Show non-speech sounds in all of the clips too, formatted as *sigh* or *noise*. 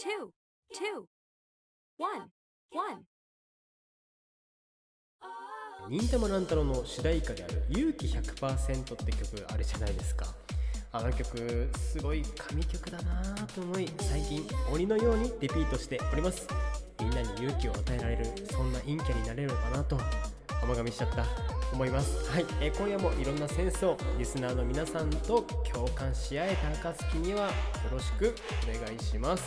two, two, one, one. 忍たま乱太郎の主題歌である「勇気100%」って曲あるじゃないですか。あの曲すごい神曲だなぁと思い最近鬼のようにリピートしております。みんなに勇気を与えられるそんな陰キャになれるのかなと。甘噛みしちゃった。思います。はい、えー今夜もいろんなセンスをリスナーの皆さんと共感し合えた暁にはよろしくお願いします。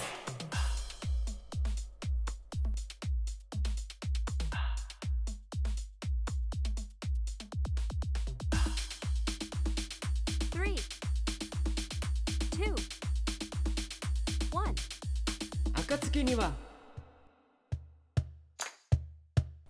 Three, two, one. 暁には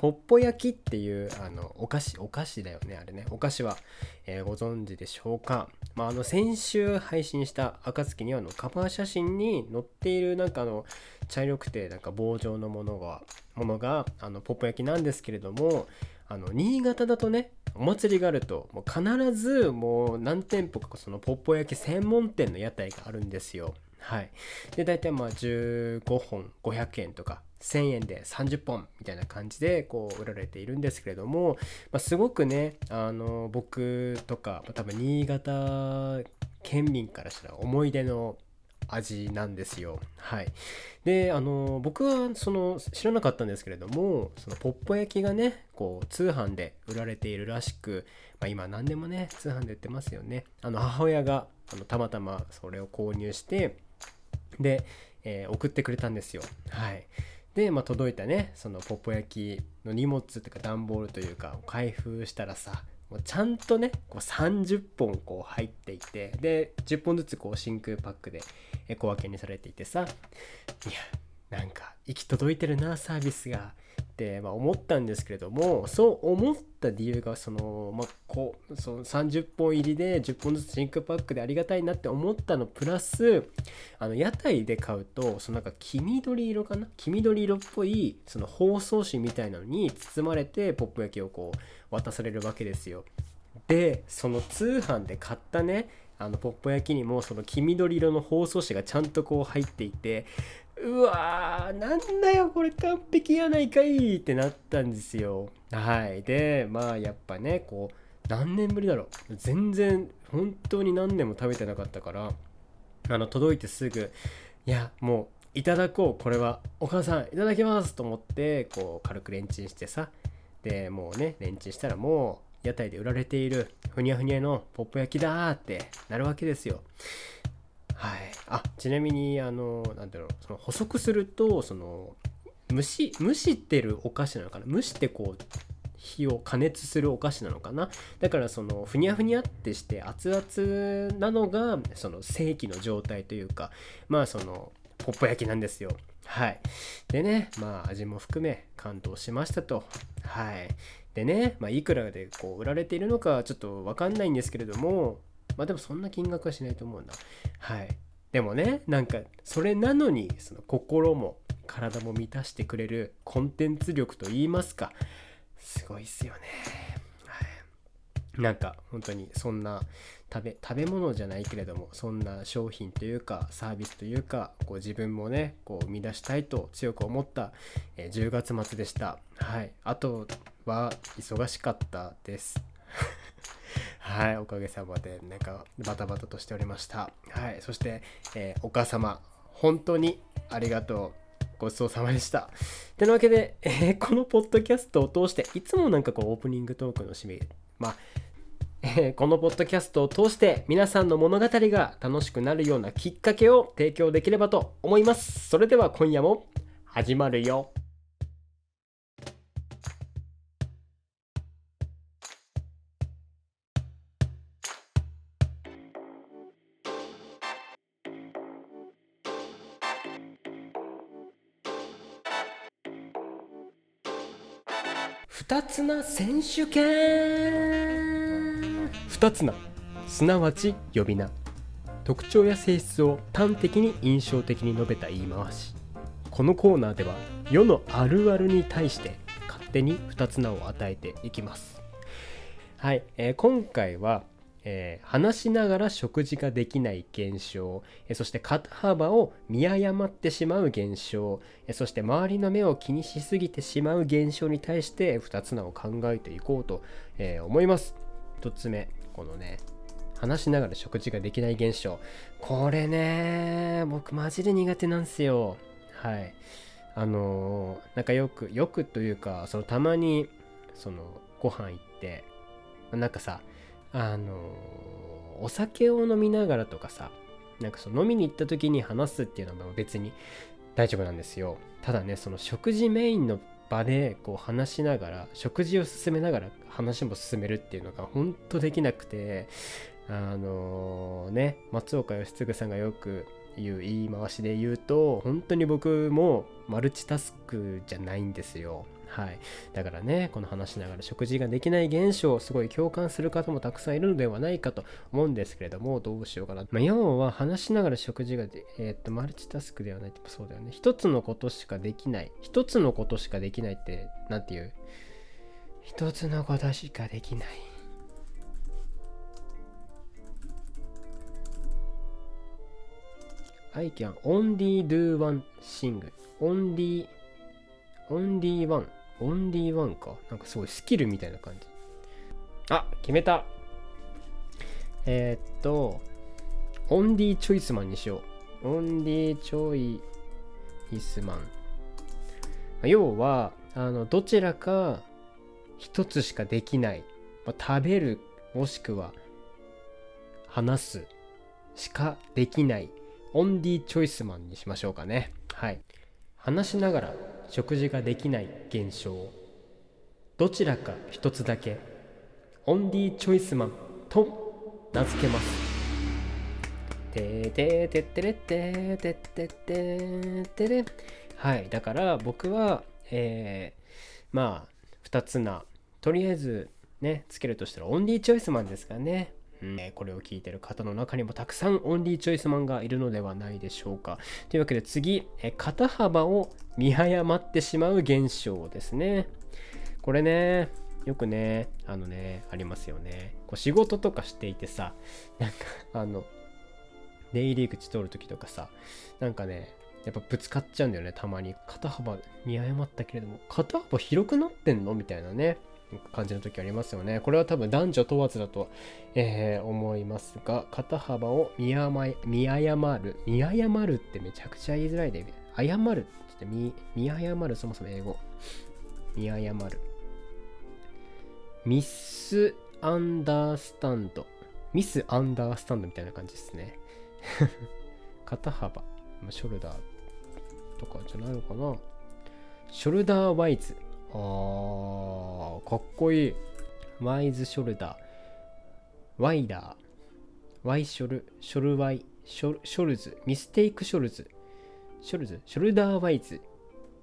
ポッポ焼きっていうあのお菓子お菓子だよねあれねお菓子は、えーご存知でしょうか、まあ、あの先週配信した暁にはのカバー写真に載っているなんかあの茶色くてなんか棒状のものがものがあのポッポ焼きなんですけれどもあの新潟だとねお祭りがあるともう必ずもう何店舗かそのポッポ焼き専門店の屋台があるんですよ。はい、で大体まあ15本500円とか1000円で30本みたいな感じでこう売られているんですけれども、まあ、すごくねあの僕とか多分新潟県民からしたら思い出の味なんですよ。はい、であの僕はその知らなかったんですけれどもそのポッポ焼きがねこう通販で売られているらしく、まあ、今何でもね通販で売ってますよね。あの母親があのたまたまそれを購入してで、えー送ってくれたんですよ。はい。で、まあ、届いたね、そのポッポ焼きの荷物というか段ボールというか、開封したらさ、もうちゃんとね、こう30本こう入っていて、で、10本ずつこう真空パックで小分けにされていてさ、いや、なんか行き届いてるな、サービスが。まあ、思ったんですけれどもそう思った理由がその,、まあ、こうその30本入りで10本ずつ真空パックでありがたいなって思ったのプラスあの屋台で買うとそのなんか黄緑色かな？黄緑色っぽいその包装紙みたいなのに包まれてポップ焼きをこう渡されるわけですよ。でその通販で買ったねあのポッポ焼きにもその黄緑色の包装紙がちゃんとこう入っていてうわーなんだよこれ完璧やないかいってなったんですよ。はい。でまあやっぱねこう何年ぶりだろう。全然本当に何年も食べてなかったからあの届いてすぐいやもういただこう。これはお母さんいただきますと思ってこう軽くレンチンしてさでもうねレンチンしたらもう屋台で売られているふにゃふにゃのポップ焼きだーってなるわけですよ。はい。あちなみにあのなんだろうその補足するとその蒸し蒸してるお菓子なのかな？蒸してこう火を加熱するお菓子なのかな？だからそのふにゃふにゃってして熱々なのがその正規の状態というかまあそのポッポ焼きなんですよ。はい。でねまあ味も含め感動しましたと。はい。でね、まあ、いくらでこう売られているのかちょっと分かんないんですけれどもまあでもそんな金額はしないと思うんだはいでもねなんかそれなのにその心も体も満たしてくれるコンテンツ力といいますかすごいっすよね。はい、なんか本当にそんな食べ食べ物じゃないけれどもそんな商品というかサービスというかこう自分もねこう生み出したいと強く思った、え10月末でした。はい、あとは忙しかったです。はい、おかげさまで、なんか、バタバタとしておりました。はい、そして、えーお母様、本当にありがとう。ごちそうさまでした。てなわけで、えーこのポッドキャストを通して、いつもなんかこう、オープニングトークの締め、まあ、えーこのポッドキャストを通して皆さんの物語が楽しくなるようなきっかけを提供できればと思います。それでは今夜も始まるよ。つな選手権。二つなすなわち呼び名。特徴や性質を端的に印象的に述べた言い回し。このコーナーでは世のあるあるに対して勝手に二つ名を与えていきます。はい、えー今回は、えー話しながら食事ができない現象、えーそして肩幅を見誤ってしまう現象、えーそして周りの目を気にしすぎてしまう現象に対して2つのを考えていこうと、え思います。1つ目このね話しながら食事ができない現象。これね僕マジで苦手なんですよ。はい。あのーなんかよくよくというかそのたまにそのご飯行ってなんかさあのお酒を飲みながらとかさなんかその飲みに行った時に話すっていうのは別に大丈夫なんですよ。ただねその食事メインの場でこう話しながら食事を進めながら話も進めるっていうのが本当できなくてあのね松岡義嗣さんがよく言う言い回しで言うと本当に僕もマルチタスクじゃないんですよ。はい。だからねこの話しながら食事ができない現象をすごい共感する方もたくさんいるのではないかと思うんですけれどもどうしようかな、まあ、要は話しながら食事が、えーっとマルチタスクではないってそうだよね。一つのことしかできない。一つのことしかできないってなんていう？一つのことしかできない。I can only do one thing. only, only one. only one か。なんかすごいスキルみたいな感じ。あ、決めた。えーっと、オンリーチョイスマンにしよう。オンリーチョイスマン。要は、あの、どちらか一つしかできない。まあ食べる、もしくは話すしかできない。オンリーチョイスマンにしましょうかね。はい。話しながら食事ができない現象。どちらか一つだけ。オンリーチョイスマンと名付けます。ててててれてててててれ。はい。だから僕は、えー、まあ、2つな。とりあえずね、つけるとしたらオンリーチョイスマンですかね。うんこれを聞いてる方の中にもたくさんオンリーチョイスマンがいるのではないでしょうか。というわけで次、肩幅を見誤ってしまう現象ですね。これね、よくね、あのね、ありますよね。こう仕事とかしていてさ、なんか、あの、出入り口通るときとかさ、なんかね、やっぱぶつかっちゃうんだよね、たまに。肩幅見誤ったけれども、肩幅広くなってんの？みたいなね、感じの時ありますよね。これは多分男女問わずだと、えー思いますが、肩幅を見誤見誤る。見誤るってめちゃくちゃ言いづらいで、誤るって言って見、見誤る、そもそも英語。見誤る。ミスアンダースタンド。ミスアンダースタンドみたいな感じですね。*laughs* 肩幅。ショルダーとかじゃないのかな。ショルダーワイズ。あー、かっこいい。ワイズショルダー。ワイダー。ワイショル、ショルワイ、ショルショルズ。ミステイクショルズ。ショルズ？ショルダーワイズ。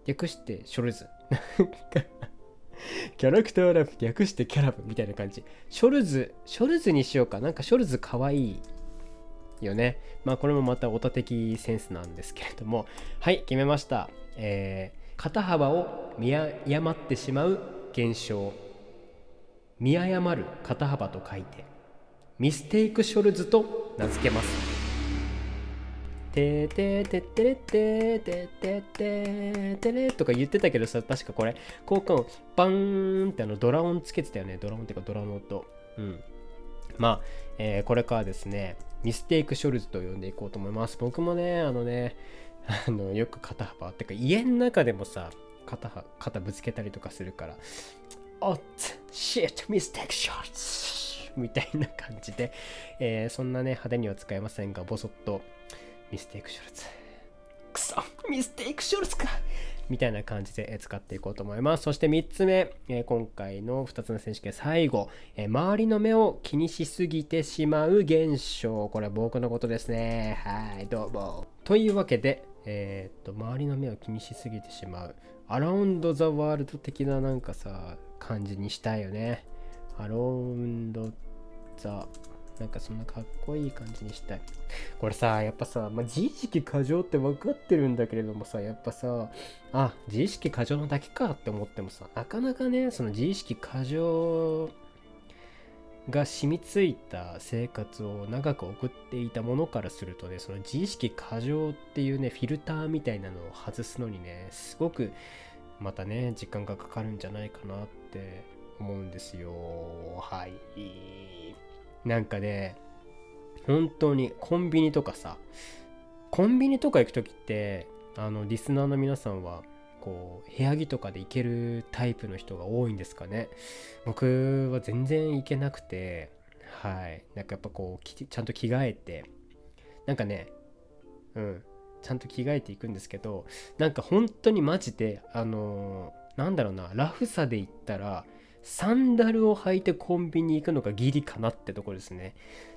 略してショルズ。*laughs* キャラクターラブ略してキャラブみたいな感じ。ショルズ、ショルズにしようか。なんかショルズかわいいよね。まあこれもまたオタ的センスなんですけれども。はい、決めました。えー肩幅を見誤ってしまう現象。見誤る肩幅と書いて、ミステイクショルズと名付けます。てーてーてってれってーててててれとか言ってたけどさ、確かこれ、効果音、バーンってあのドラ音つけてたよね。ドラ音っていうかドラの音。うん。まあ、えーこれからですね、ミステイクショルズと呼んでいこうと思います。僕もね、あのね、あのよく肩幅ってか家の中でもさ肩肩ぶつけたりとかするから「おっシットミステイクショット」みたいな感じで、えーそんなね派手には使えませんがボソッとミステイクショルツくそミステイクショルツかみたいな感じで使っていこうと思います。そして3つ目、えー今回の2つの選手権最後、えー周りの目を気にしすぎてしまう現象。これは僕のことですね。はい、どうも。というわけで、えーっと、周りの目を気にしすぎてしまう。アラウンド・ザ・ワールド的ななんかさ、感じにしたいよね。アラウンド・ザ・なんかそんなかっこいい感じにしたい。これさ、やっぱさ、まあ、自意識過剰って分かってるんだけれどもさ、やっぱさ、あ、自意識過剰なだけかって思ってもさ、なかなかね、その自意識過剰が染みついた生活を長く送っていたものからするとねその自意識過剰っていうねフィルターみたいなのを外すのにねすごくまたね時間がかかるんじゃないかなって思うんですよ。はい。なんかね本当にコンビニとかさコンビニとか行く時ってあのリスナーの皆さんはこう部屋着とかで行けるタイプの人が多いんですかね。僕は全然行けなくてはい。なんかやっぱこうちゃんと着替えてなんかねうん。ちゃんと着替えていくんですけどなんか本当にマジであのー、なんだろうなラフさで言ったらサンダルを履いてコンビニ行くのがギリかなってとこですね。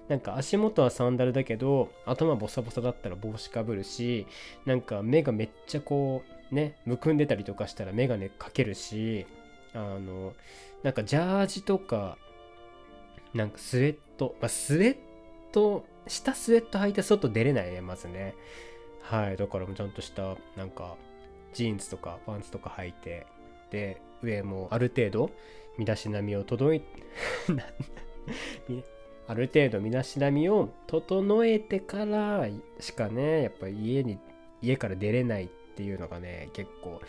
なんか足元はサンダルだけど頭ボサボサだったら帽子かぶるしなんか目がめっちゃこうねむくんでたりとかしたら眼鏡かけるしあのなんかジャージとかなんかスウェット、まあ、スウェット下スウェット履いて外出れないねまずね。はいだからもちゃんとしたなんかジーンズとかパンツとか履いてで上もある程度身だしなみを整い *laughs* ある程度身だしなみを整えてからしかねやっぱ家に家から出れないっっていうのがね結構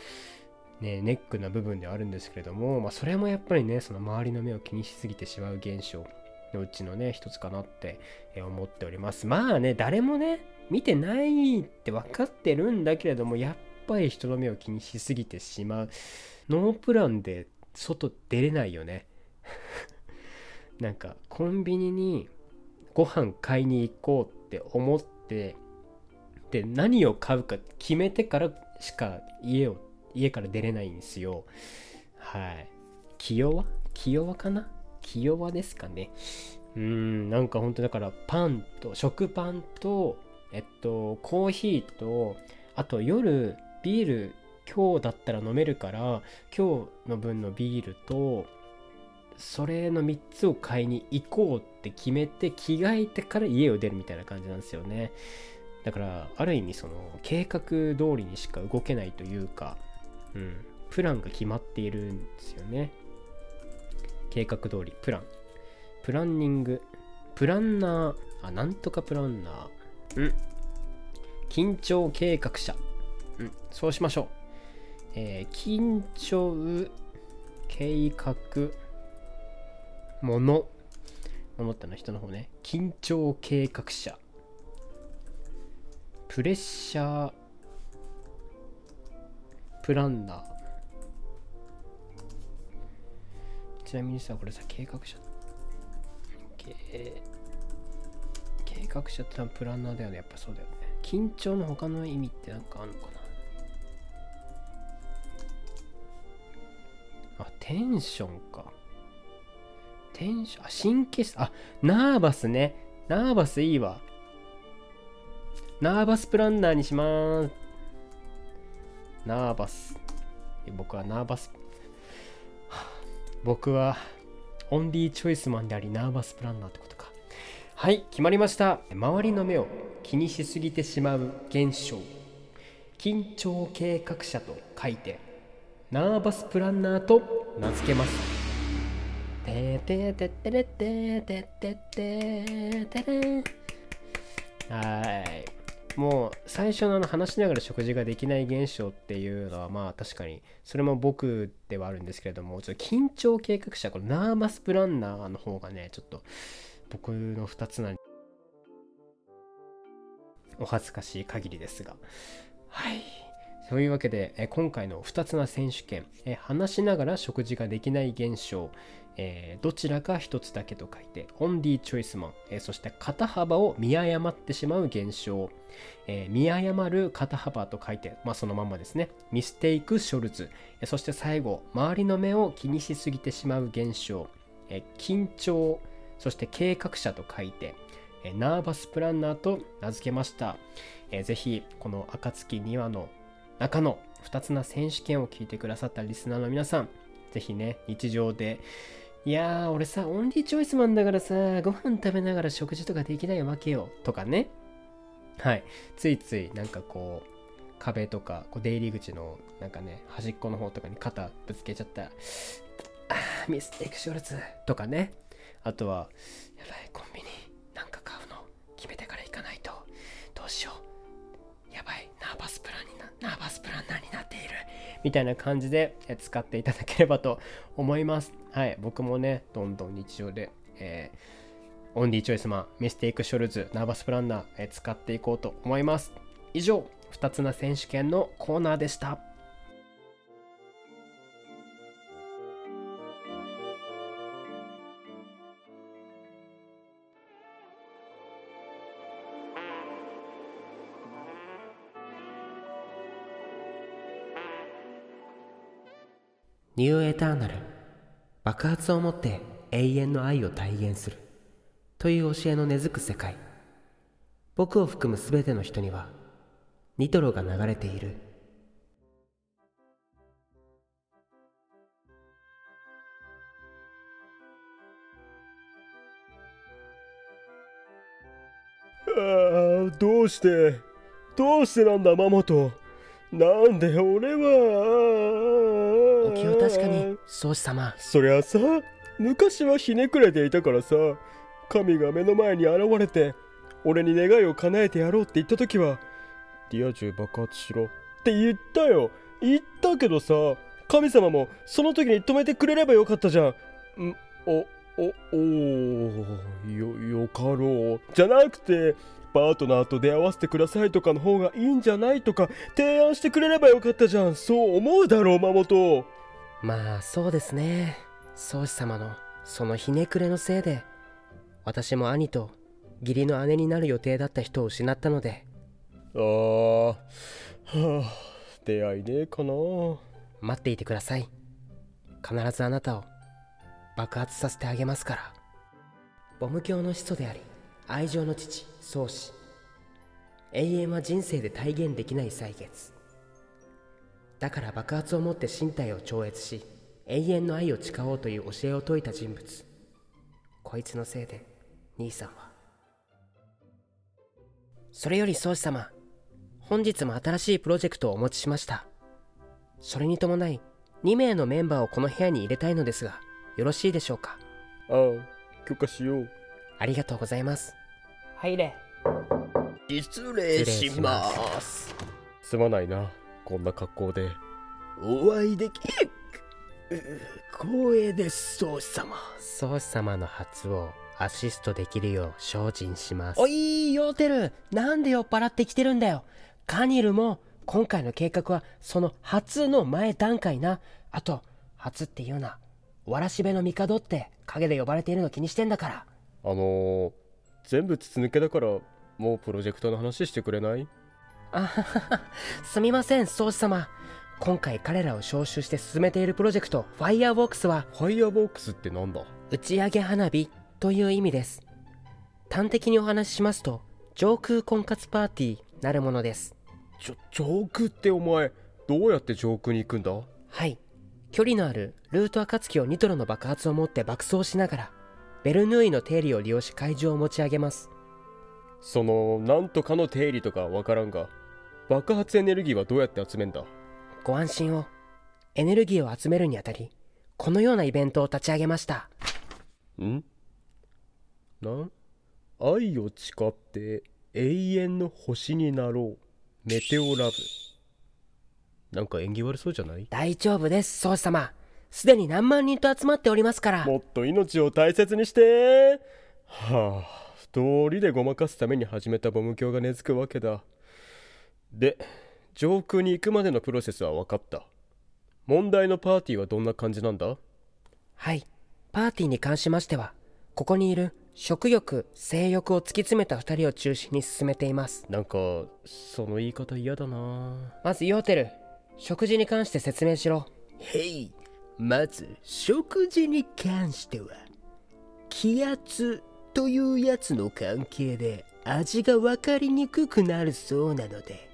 ねネックな部分ではあるんですけれども、まあ、それもやっぱりねその周りの目を気にしすぎてしまう現象のうちのね一つかなって思っております。まあね誰もね見てないって分かってるんだけれどもやっぱり人の目を気にしすぎてしまう。ノープランで外出れないよね。*laughs* なんかコンビニにご飯買いに行こうって思ってで何を買うか決めてからしか家を家から出れないんですよ。はい。気弱？気弱かな？気弱ですかね。うんなんか本当だからパンと食パンとえっとコーヒーとあと夜ビール今日だったら飲めるから今日の分のビールとそれの3つを買いに行こうって決めて着替えてから家を出るみたいな感じなんですよね。だからある意味その計画通りにしか動けないというか、うん、プランが決まっているんですよね。計画通りプラン。プランニング。プランナー。あなんとかプランナー。うん。緊張計画者。うん。そうしましょう。えー、緊張計画ものものっての人の方ね。緊張計画者。プレッシャープランナー。ちなみにさこれさ計画者計画者ってのはプランナーだよね。やっぱそうだよね。緊張の他の意味って何かあるのかな。あテンションか。テンション、あ、神経質、あ、ナーバスね。ナーバスいいわ。ナーバスプランナーにします。ナーバス。僕はナーバス。僕はオンリーチョイスマンでありナーバスプランナーってことか。はい、決まりました。周りの目を気にしすぎてしまう現象。緊張計画者と書いて、ナーバスプランナーと名付けます。ててててれてててててれはいもう最初のあの話しながら食事ができない現象っていうのはまあ確かにそれも僕ではあるんですけれどもちょっと緊張計画者このナーマスプランナーの方がねちょっと僕の2つなお恥ずかしい限りで。すがはい。そういうわけで、え今回の2つな選手権、え話しながら食事ができない現象、えー、どちらか一つだけと書いて、オンリーチョイスマン、えー、そして肩幅を見誤ってしまう現象、えー、見誤る肩幅と書いて、まあ、そのままですね、ミステイクショルツ、えそして最後、周りの目を気にしすぎてしまう現象、え緊張、そして計画者と書いて、えナーバスプランナーと名付けました。えー、ぜひ、この暁2話の中の2つな選手権を聞いてくださったリスナーの皆さん、ぜひね、日常で、いやー、俺さ、オンリーチョイスマンだからさ、ご飯食べながら食事とかできないわけよ。とかね。はい。ついつい、なんかこう、壁とか、こう出入り口の、なんかね、端っこの方とかに肩ぶつけちゃったら、あー、ミステイクショルズとかね。あとはやばいコンビニみたいな感じで使っていただければと思います *laughs* はい僕もねどんどん日常で、えーオンリーチョイスマン、ミステイクショルズ、ナーバスプランナー、えー使っていこうと思います。以上、二つ名選手権のコーナーでした。ニューエターナル。爆発をもって永遠の愛を体現する。という教えの根付く世界。僕を含む全ての人にはニトロが流れている。ああどうしてどうしてなんだマモト。なんで俺は。お気を確かに宗師様。そりゃさ昔はひねくれていたからさ神が目の前に現れて俺に願いを叶えてやろうって言った時はリア充爆発しろって言ったよ。言ったけどさ神様もその時に止めてくれればよかったじゃん。んおおおよよかろう。じゃなくてパートナーと出会わせてくださいとかの方がいいんじゃないとか提案してくれればよかったじゃん。そう思うだろうマモト。まあそうですね。宗師様のそのひねくれのせいで私も兄と義理の姉になる予定だった人を失ったので。ああはあ出会いねえかな。待っていてください。必ずあなたを爆発させてあげますから。ボム教の始祖であり愛情の父宗師永遠は人生で体現できない歳月だから爆発をもって身体を超越し永遠の愛を誓おうという教えを説いた人物。こいつのせいで兄さんは。それより宗師様本日も新しいプロジェクトをお持ちしました。それに伴い2名のメンバーをこの部屋に入れたいのですがよろしいでしょうか？ああ許可しよう。ありがとうございます入れ。失礼します。す。すまないなこんな格好で。お会いできう光栄です宗師様。宗師様の初をアシストできるよう精進します。おいヨーテルなんで酔っ払ってきてるんだよ。カニルも今回の計画はその初の前段階な。あと初っていうな。わらしべの帝って陰で呼ばれているの気にしてんだから。あのー、全部筒抜けだからもうプロジェクトの話してくれない？あははは。すみません宗師様。今回彼らを招集して進めているプロジェクトファイヤーボックスは。ファイヤーボックスってなんだ？打ち上げ花火という意味です。端的にお話ししますと上空婚活パーティーなるものです。ちょ上空ってお前どうやって上空に行くんだ？はい。距離のあるルート暁をニトロの爆発を持って爆走しながらベルヌーイの定理を利用し会場を持ち上げます。そのなんとかの定理とかわからんが爆発エネルギーはどうやって集めんだ？ご安心を。エネルギーを集めるにあたりこのようなイベントを立ち上げました。ん？なん？愛を誓って永遠の星になろう。メテオラブ。なんか縁起悪そうじゃない？大丈夫です宗師様すでに何万人と集まっておりますから。もっと命を大切にして。はあ道理でごまかすために始めたボム教が根付くわけだ。で上空に行くまでのプロセスは分かった。問題のパーティーはどんな感じなんだ？はい。パーティーに関しましてはここにいる食欲性欲を突き詰めた2人を中心に進めています。なんかその言い方嫌だな。まずヨーテル食事に関して説明しろ。へいまず食事に関しては気圧というやつの関係で味が分かりにくくなるそうなので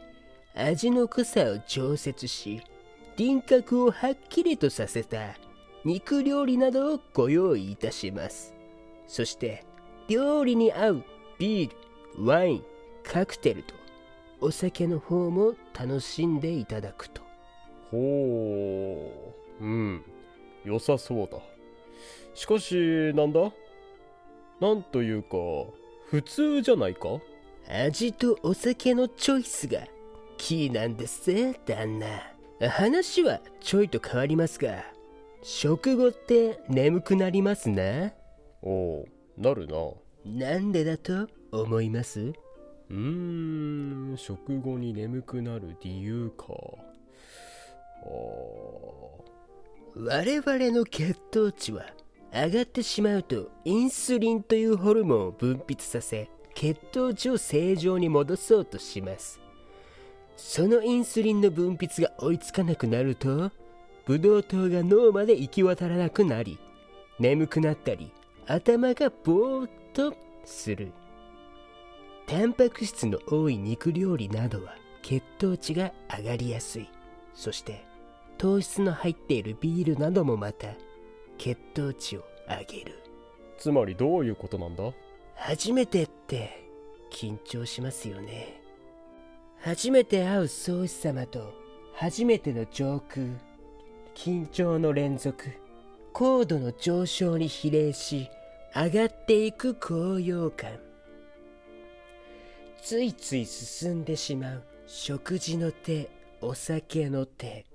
味の濃さを調節し輪郭をはっきりとさせた肉料理などをご用意いたします。そして料理に合うビールワインカクテルとお酒の方も楽しんでいただくと。ほう。うん。良さそうだ。しかしなんだ？なんというか普通じゃないか？味とお酒のチョイスがキーなんです旦那。話はちょいと変わりますが食後って眠くなりますな。おうなるな。なんでだと思います？うーん食後に眠くなる理由か。あ我々の血糖値は上がってしまうとインスリンというホルモンを分泌させ血糖値を正常に戻そうとします。そのインスリンの分泌が追いつかなくなるとブドウ糖が脳まで行き渡らなくなり眠くなったり頭がぼーっとする。タンパク質の多い肉料理などは血糖値が上がりやすい。そして糖質の入っているビールなどもまた血糖値を上げる。つまりどういうことなんだ？初めてって緊張しますよね。初めて会う宗師様と初めての上空緊張の連続高度の上昇に比例し上がっていく高揚感。ついつい進んでしまう食事の手お酒の手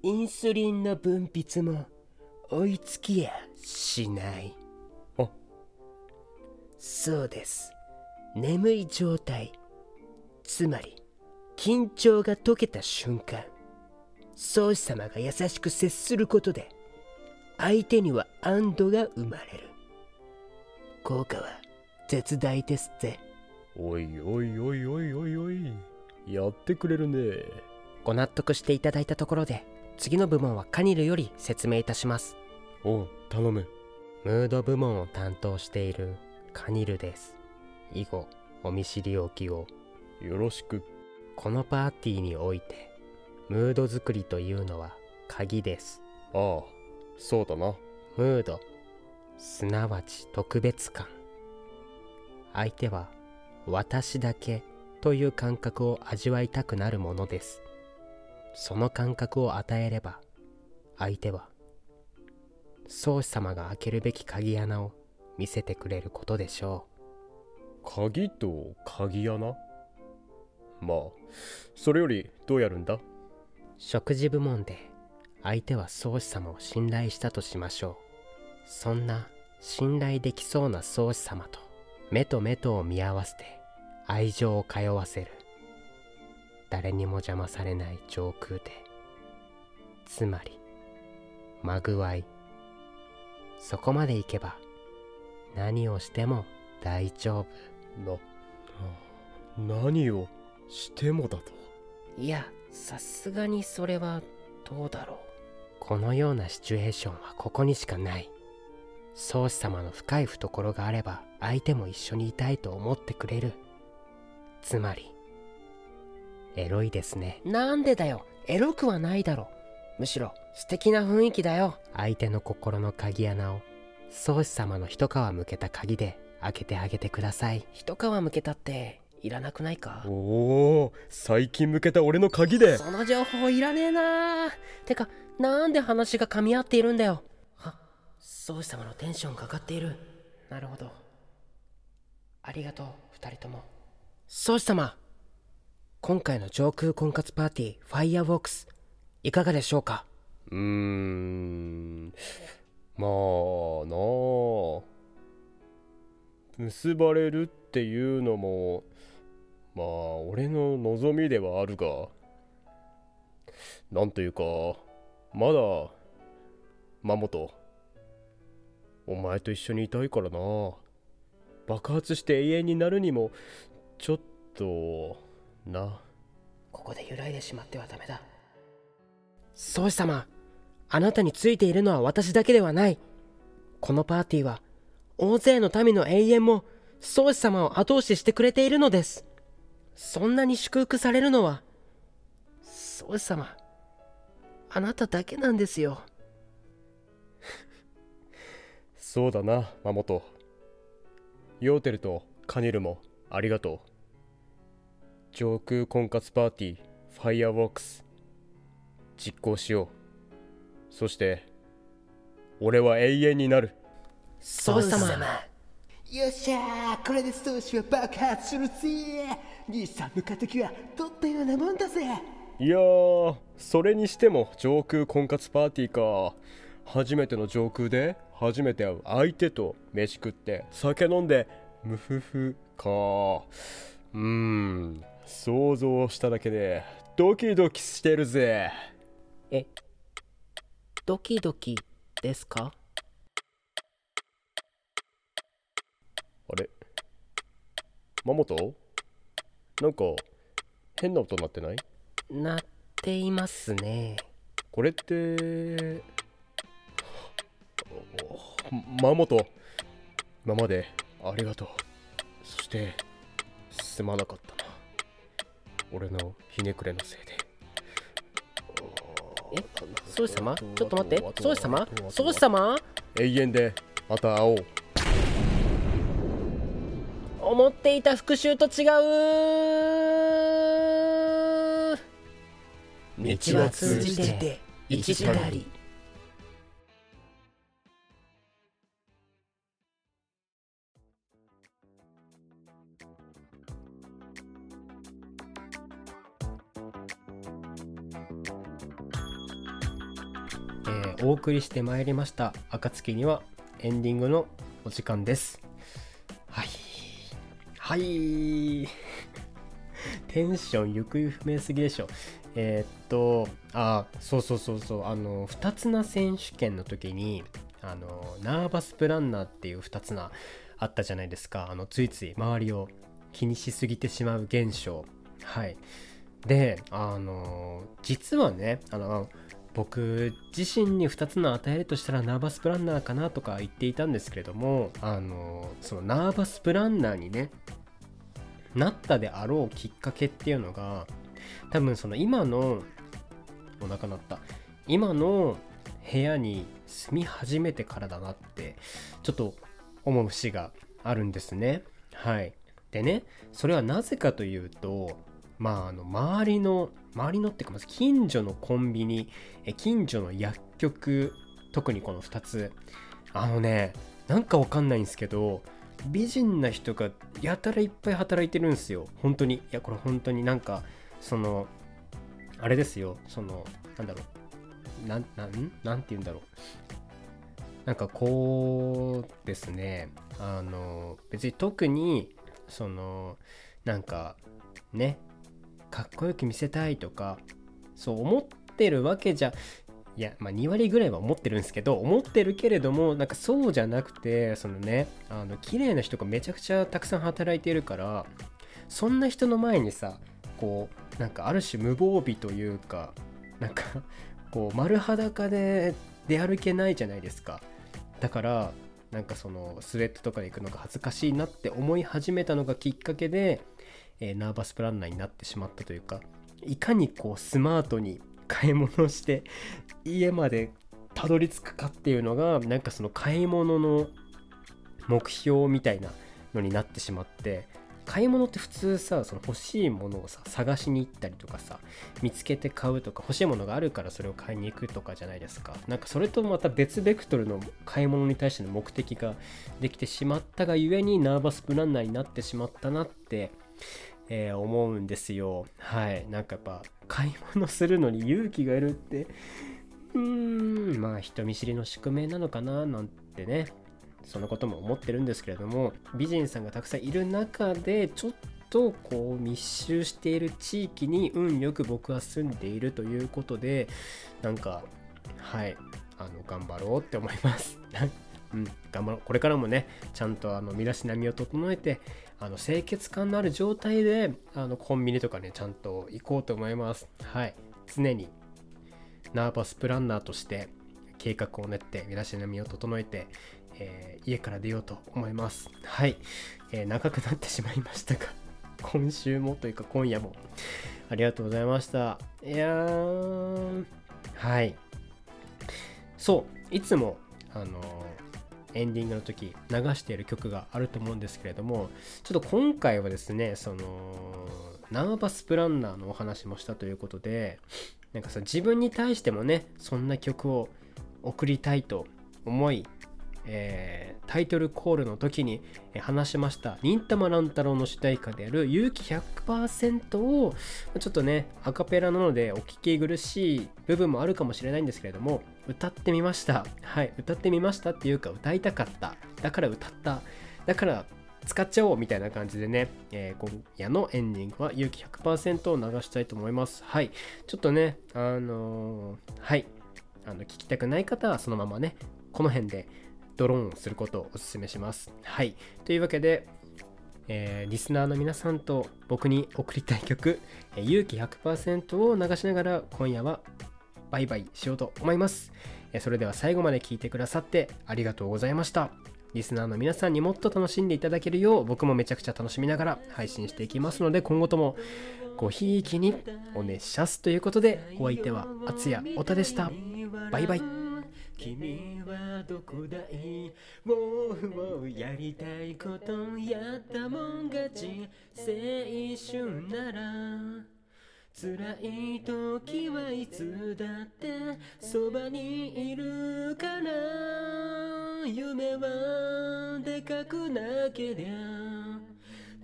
インスリンの分泌も追いつきやしない。あ。そうです。眠い状態。つまり緊張が解けた瞬間。宗師様が優しく接することで相手には安堵が生まれる。効果は絶大ですっておいおいおいおいおいおい。やってくれるね。ご納得していただいたところで次の部門はカニルより説明いたします。おう頼む。ムード部門を担当しているカニルです。以後お見知りおきを。よろしく。このパーティーにおいてムード作りというのは鍵です。ああそうだな。ムードすなわち特別感。相手は私だけという感覚を味わいたくなるものですその感覚を与えれば相手は宗師様が開けるべき鍵穴を見せてくれることでしょ鍵と鍵穴？まあそれよりどうやるんだ？う食事部門で相手は宗師様を信頼したとしましょう。そんな信頼できそうな宗師様と目と目とを見合わせて愛情を通わせる誰にも邪魔されない上空で。つまりまぐわい。そこまで行けば何をしても大丈夫な何をしてもだと？いやさすがにそれはどうだろう。このようなシチュエーションはここにしかない。宗師様の深い懐があれば相手も一緒にいたいと思ってくれる。つまりエロいですね。なんでだよ。エロくはないだろ。むしろ素敵な雰囲気だよ。相手の心の鍵穴を宗師様の一皮むけた鍵で開けてあげてください。一皮むけたっていらなくないか？おお最近向けた俺の鍵で。その情報いらねえな。てかなんで話が噛み合っているんだよ。は宗師様のテンションが上がっている。なるほど。ありがとう二人とも。宗師様今回の上空婚活パーティーファイアウォークスいかがでしょうか？うーん。まあなあ結ばれるっていうのもまあ俺の望みではあるが。なんというかまだマモトお前と一緒にいたいからな。爆発して永遠になるにもちょっとな。ここで揺らいでしまってはダメだ。宗師様あなたについているのは私だけではない。このパーティーは大勢の民の永遠も宗師様を後押ししてくれているのです。そんなに祝福されるのは宗師様あなただけなんですよ。*laughs* そうだなマモト。ヨーテルとカニルもありがとう上空婚活パーティーファイアウォークス実行しよう。そして俺は永遠になる。そうさまよっしゃーこれで少子は爆発するぜ兄さんの敵は取ったようなもんだぜ。いやーそれにしても上空婚活パーティーか。初めての上空で初めて会う相手と飯食って酒飲んでムフフかうーん想像しただけでドキドキしてるぜ。えドキドキですか？あれ？マモト？なんか変な音鳴ってない？なっていますね。これってマモト？今までありがとう。そしてすまなかった。な俺のひねくれのせいで。え？宗師様？ちょっと待って。宗師様宗師様永遠でまた会おう思っていた復讐と違う道は通じて一たり送りしてまいりました。暁にはエンディングのお時間です。はい。はい。*laughs* テンション行方不明すぎでしょ。えーっとあそうそうそうそう。あの二つ名選手権の時にあのナーバスプランナーっていう二つ名あったじゃないですか。あのついつい周りを気にしすぎてしまう現象。はい。であの実はねあの僕自身に2つの与えるとしたらナーバスプランナーかなとか言っていたんですけれどもあのそのナーバスプランナーにねなったであろうきっかけっていうのが多分その今のお腹鳴った。今の部屋に住み始めてからだなってちょっと思う節があるんですね。はい。でねそれはなぜかというとまああの周りの周りのっていうかまず近所のコンビニ近所の薬局特にこの2つ。あのねなんかわかんないんですけど美人な人がやたらいっぱい働いてるんですよ。本当に。いやこれ本当になんかそのあれですよ。そのなんだろう。なんなんなんて言うんだろう。なんかこうですね。あの別に特にそのなんかねかっこよく見せたいとかそう思ってるわけじゃいやまあ2割ぐらいは思ってるんですけど思ってるけれどもなんかそうじゃなくてそのねあの綺麗な人がめちゃくちゃたくさん働いているからそんな人の前にさこうなんかある種無防備というかなんかこう丸裸で出歩けないじゃないですか。だからなんかそのスウェットとかで行くのが恥ずかしいなって思い始めたのがきっかけで、えーナーバスプランナーになってしまったというかいかにこうスマートに買い物して *laughs* 家までたどり着くかっていうのがなんかその買い物の目標みたいなのになってしまって買い物って普通さその欲しいものをさ探しに行ったりとかさ見つけて買うとか欲しいものがあるからそれを買いに行くとかじゃないですか。なんかそれとまた別ベクトルの買い物に対しての目的ができてしまったがゆえにナーバスプランナーになってしまったなってえー思うんですよ。はい。なんかやっぱ買い物するのに勇気がいるって。うーん。まあ人見知りの宿命なのかななんてね。そんなことも思ってるんですけれども。美人さんがたくさんいる中でちょっとこう密集している地域に運よく僕は住んでいるということでなんかはい。あの頑張ろうって思います。*laughs* うん、頑張ろう。これからもねちゃんとあの身だしなみを整えてあの清潔感のある状態であのコンビニとかねちゃんと行こうと思います。はい。常にナーバスプランナーとして計画を練って身だしなみを整えて、えー家から出ようと思います。はい、えー長くなってしまいましたが *laughs* 今週もというか今夜も。ありがとうございました。いやーはい。そう。いつもあのエンディングの時流している曲があると思うんですけれどもちょっと今回はですねそのナーバスプランナーのお話もしたということでなんかさ自分に対してもねそんな曲を送りたいと思い、えータイトルコールの時に話しました忍たま乱太郎の主題歌である勇気100%をちょっとねアカペラなのでお聞き苦しい部分もあるかもしれないんですけれども歌ってみました。はい歌ってみましたっていうか歌いたかった。だから歌った。だから使っちゃおうみたいな感じでね、えー今夜のエンディングは勇気100%を流したいと思います。はいちょっとねあのーはいあの聞きたくない方はそのままねこの辺でドローンすることをお勧めしますはいというわけでえーリスナーの皆さんと僕に送りたい曲「えー勇気100%」を流しながら今夜はバイバイしようと思います。えーそれでは最後まで聞いてくださってありがとうございました。リスナーの皆さんにもっと楽しんでいただけるよう僕もめちゃくちゃ楽しみながら配信していきますので今後ともごひいきにお願いしますということでお相手はあつやおたでした。バイバイ。君はどこだい？もうもうやりたいことやったもん勝ち。青春なら。辛い時はいつだってそばにいるから。夢はでかくなけりゃ。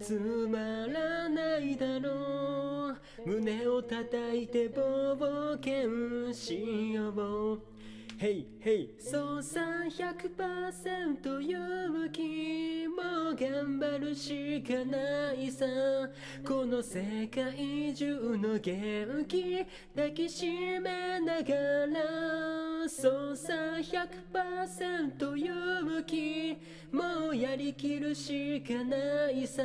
つまらないだろう。胸を叩いて冒険しよう。Hey, hey. そうさ100%勇気も頑張るしかないさ。この世界中の元気抱きしめながら。そうさ100%勇気もうやりきるしかないさ。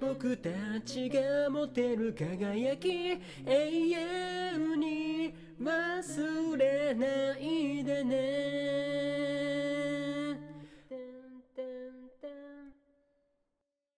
僕たちが持てる輝き永遠に。忘れないでね。